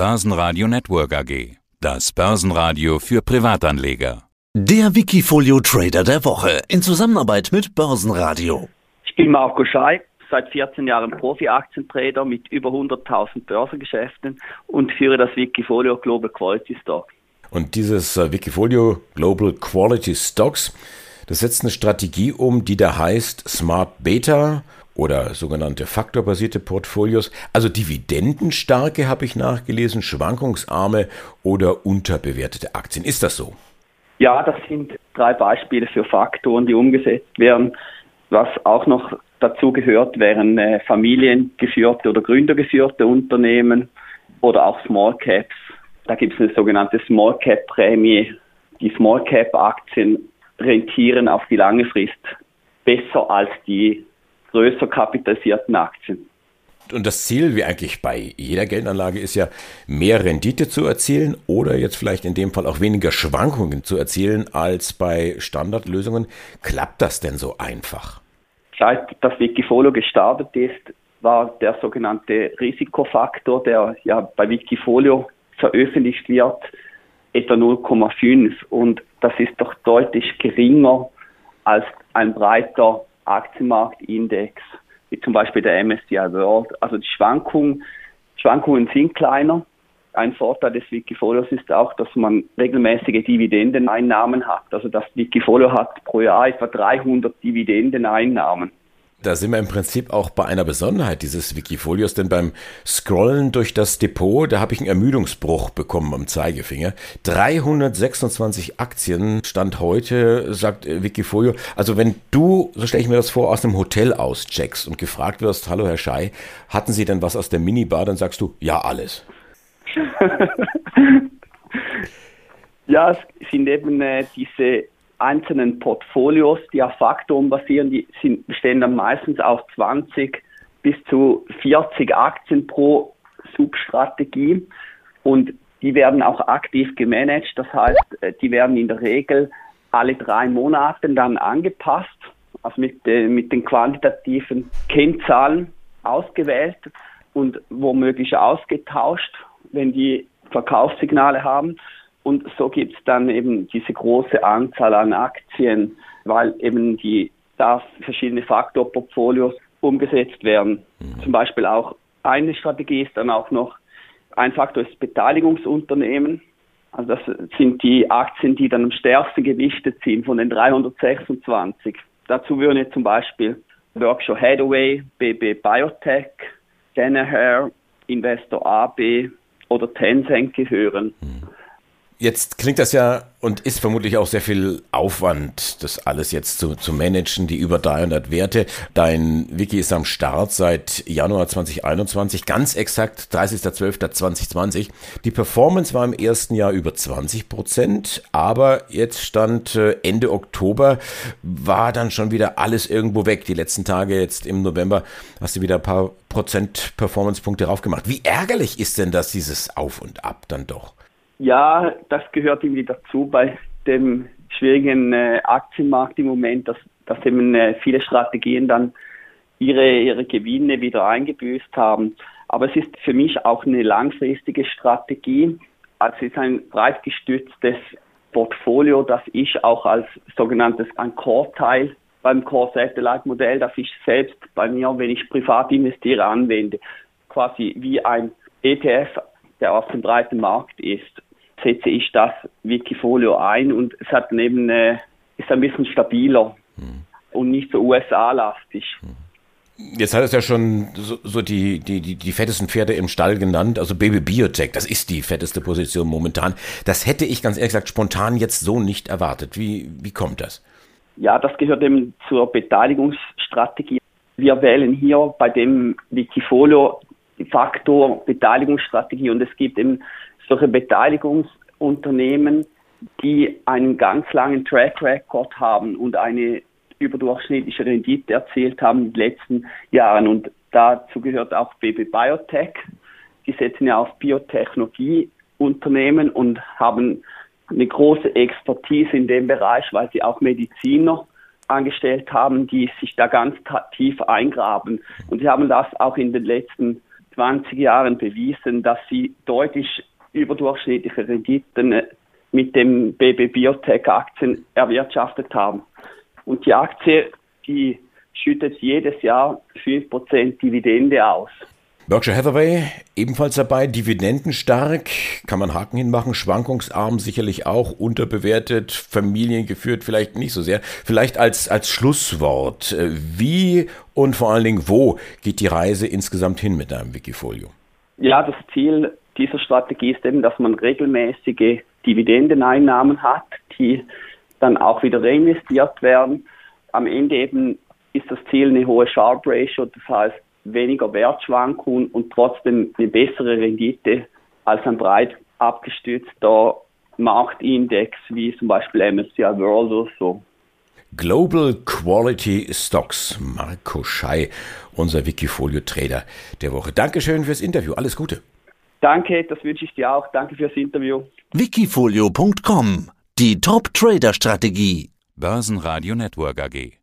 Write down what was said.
Börsenradio Network AG. Das Börsenradio für Privatanleger. Der Wikifolio Trader der Woche in Zusammenarbeit mit Börsenradio. Ich bin Marco Schei, seit 14 Jahren Profi-Aktientrader mit über 100.000 Börsengeschäften und führe das Wikifolio Global Quality Stock. Und dieses äh, Wikifolio Global Quality Stocks, das setzt eine Strategie um, die da heißt Smart Beta oder sogenannte faktorbasierte Portfolios, also dividendenstarke habe ich nachgelesen, schwankungsarme oder unterbewertete Aktien. Ist das so? Ja, das sind drei Beispiele für Faktoren, die umgesetzt werden. Was auch noch dazu gehört, wären äh, familiengeführte oder gründergeführte Unternehmen oder auch Small Caps. Da gibt es eine sogenannte Small Cap Prämie. Die Small Cap Aktien rentieren auf die lange Frist besser als die größer kapitalisierten Aktien. Und das Ziel, wie eigentlich bei jeder Geldanlage, ist ja, mehr Rendite zu erzielen oder jetzt vielleicht in dem Fall auch weniger Schwankungen zu erzielen als bei Standardlösungen. Klappt das denn so einfach? Seit das Wikifolio gestartet ist, war der sogenannte Risikofaktor, der ja bei Wikifolio veröffentlicht wird, etwa 0,5. Und das ist doch deutlich geringer als ein breiter Aktienmarktindex, wie zum Beispiel der MSCI World. Also die Schwankungen, Schwankungen sind kleiner. Ein Vorteil des Wikifolios ist auch, dass man regelmäßige Dividendeneinnahmen hat. Also das Wikifolio hat pro Jahr etwa 300 Dividendeneinnahmen. Da sind wir im Prinzip auch bei einer Besonderheit dieses Wikifolios, denn beim Scrollen durch das Depot, da habe ich einen Ermüdungsbruch bekommen am Zeigefinger. 326 Aktien stand heute, sagt Wikifolio. Also wenn du, so stelle ich mir das vor, aus einem Hotel auscheckst und gefragt wirst, hallo Herr Schei, hatten Sie denn was aus der Minibar, dann sagst du, ja, alles. ja, es sind eben äh, diese einzelnen Portfolios, die auf Faktoren basieren, die sind, bestehen dann meistens aus 20 bis zu 40 Aktien pro Substrategie und die werden auch aktiv gemanagt. Das heißt, äh, die werden in der Regel alle drei Monate dann angepasst, also mit, äh, mit den quantitativen Kennzahlen ausgewählt und womöglich ausgetauscht, wenn die Verkaufssignale haben. Und so gibt es dann eben diese große Anzahl an Aktien, weil eben die da verschiedene Faktorportfolios umgesetzt werden. Mhm. Zum Beispiel auch eine Strategie ist dann auch noch, ein Faktor ist Beteiligungsunternehmen. Also das sind die Aktien, die dann am stärksten gewichtet sind von den 326. Dazu würden zum Beispiel Berkshire Hathaway, BB Biotech, Danaher, Investor AB oder Tencent gehören. Mhm. Jetzt klingt das ja und ist vermutlich auch sehr viel Aufwand, das alles jetzt zu, zu managen, die über 300 Werte. Dein Wiki ist am Start seit Januar 2021, ganz exakt 30.12.2020. Die Performance war im ersten Jahr über 20 Prozent, aber jetzt stand äh, Ende Oktober, war dann schon wieder alles irgendwo weg. Die letzten Tage jetzt im November hast du wieder ein paar Prozent Performance-Punkte raufgemacht. Wie ärgerlich ist denn das, dieses Auf und Ab dann doch? Ja, das gehört irgendwie dazu bei dem schwierigen äh, Aktienmarkt im Moment, dass, dass eben äh, viele Strategien dann ihre, ihre Gewinne wieder eingebüßt haben. Aber es ist für mich auch eine langfristige Strategie. Also es ist ein breit gestütztes Portfolio, das ich auch als sogenanntes ein Core-Teil beim Core-Satellite-Modell, das ich selbst bei mir, wenn ich privat investiere, anwende. Quasi wie ein ETF, der auf dem breiten Markt ist setze ich das Wikifolio ein und es hat neben äh, ist ein bisschen stabiler mhm. und nicht so USA-lastig. Jetzt hat es ja schon so, so die, die, die, die fettesten Pferde im Stall genannt, also Baby Biotech, das ist die fetteste Position momentan. Das hätte ich ganz ehrlich gesagt spontan jetzt so nicht erwartet. Wie, wie kommt das? Ja, das gehört eben zur Beteiligungsstrategie. Wir wählen hier bei dem Wikifolio Faktor Beteiligungsstrategie und es gibt eben solche Beteiligungsunternehmen, die einen ganz langen Track Record haben und eine überdurchschnittliche Rendite erzielt haben in den letzten Jahren. Und dazu gehört auch BB Biotech. Die setzen ja auf Biotechnologieunternehmen und haben eine große Expertise in dem Bereich, weil sie auch Mediziner angestellt haben, die sich da ganz tief eingraben. Und sie haben das auch in den letzten 20 Jahren bewiesen, dass sie deutlich überdurchschnittliche Renditen äh, mit dem BB Biotech Aktien erwirtschaftet haben. Und die Aktie, die schüttet jedes Jahr 5% Dividende aus. Berkshire Hathaway ebenfalls dabei, dividendenstark, kann man Haken hinmachen, schwankungsarm sicherlich auch, unterbewertet, familiengeführt vielleicht nicht so sehr. Vielleicht als, als Schlusswort, äh, wie und vor allen Dingen wo geht die Reise insgesamt hin mit deinem Wikifolio? Ja, das Ziel dieser Strategie ist eben, dass man regelmäßige Dividendeneinnahmen hat, die dann auch wieder reinvestiert werden. Am Ende eben ist das Ziel eine hohe Sharp Ratio, das heißt weniger Wertschwankungen und trotzdem eine bessere Rendite als ein breit abgestützter Marktindex wie zum Beispiel MSCI World oder so. Global Quality Stocks. Marco Schei, unser Wikifolio-Trader der Woche. Dankeschön fürs Interview. Alles Gute. Danke, das wünsche ich dir auch. Danke fürs Interview. Wikifolio.com Die Top-Trader-Strategie. Börsenradio Network AG.